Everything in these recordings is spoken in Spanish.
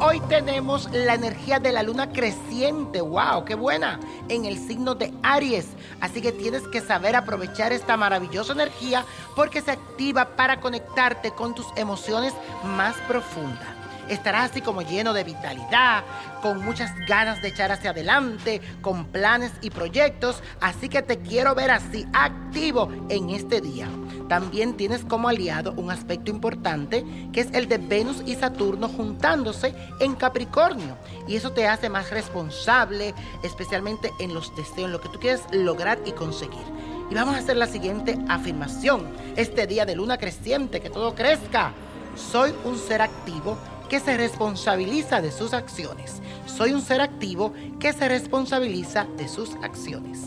Hoy tenemos la energía de la luna creciente, wow, qué buena, en el signo de Aries. Así que tienes que saber aprovechar esta maravillosa energía porque se activa para conectarte con tus emociones más profundas estarás así como lleno de vitalidad, con muchas ganas de echar hacia adelante, con planes y proyectos, así que te quiero ver así activo en este día. También tienes como aliado un aspecto importante que es el de Venus y Saturno juntándose en Capricornio y eso te hace más responsable, especialmente en los deseos, en lo que tú quieres lograr y conseguir. Y vamos a hacer la siguiente afirmación. Este día de luna creciente, que todo crezca. Soy un ser activo que se responsabiliza de sus acciones. Soy un ser activo que se responsabiliza de sus acciones.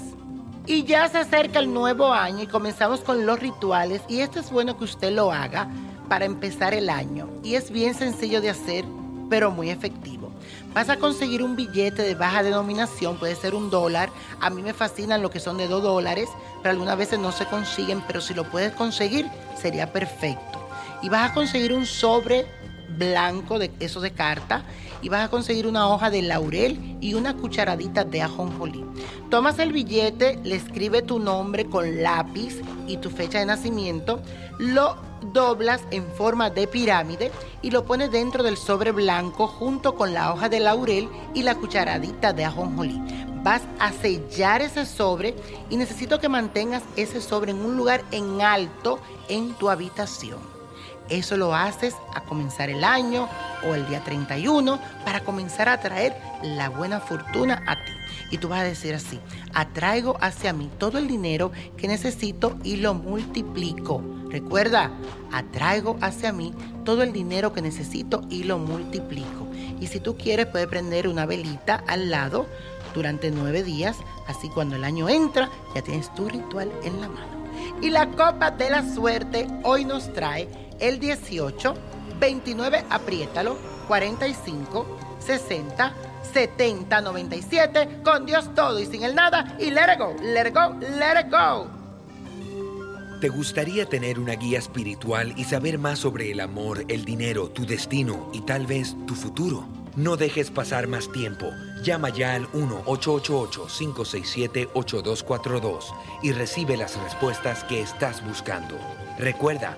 Y ya se acerca el nuevo año y comenzamos con los rituales y esto es bueno que usted lo haga para empezar el año. Y es bien sencillo de hacer, pero muy efectivo. Vas a conseguir un billete de baja denominación, puede ser un dólar. A mí me fascinan lo que son de dos dólares, pero algunas veces no se consiguen, pero si lo puedes conseguir sería perfecto. Y vas a conseguir un sobre blanco de eso de carta y vas a conseguir una hoja de laurel y una cucharadita de ajonjolí. Tomas el billete, le escribe tu nombre con lápiz y tu fecha de nacimiento, lo doblas en forma de pirámide y lo pones dentro del sobre blanco junto con la hoja de laurel y la cucharadita de ajonjolí. Vas a sellar ese sobre y necesito que mantengas ese sobre en un lugar en alto en tu habitación. Eso lo haces a comenzar el año o el día 31 para comenzar a traer la buena fortuna a ti. Y tú vas a decir así, atraigo hacia mí todo el dinero que necesito y lo multiplico. Recuerda, atraigo hacia mí todo el dinero que necesito y lo multiplico. Y si tú quieres, puedes prender una velita al lado durante nueve días. Así cuando el año entra, ya tienes tu ritual en la mano. Y la copa de la suerte hoy nos trae el 18, 29, apriétalo, 45, 60, 70, 97, con Dios todo y sin el nada, y let it go, let it go, let it go. ¿Te gustaría tener una guía espiritual y saber más sobre el amor, el dinero, tu destino y tal vez tu futuro? No dejes pasar más tiempo. Llama ya al 1-888-567-8242 y recibe las respuestas que estás buscando. Recuerda,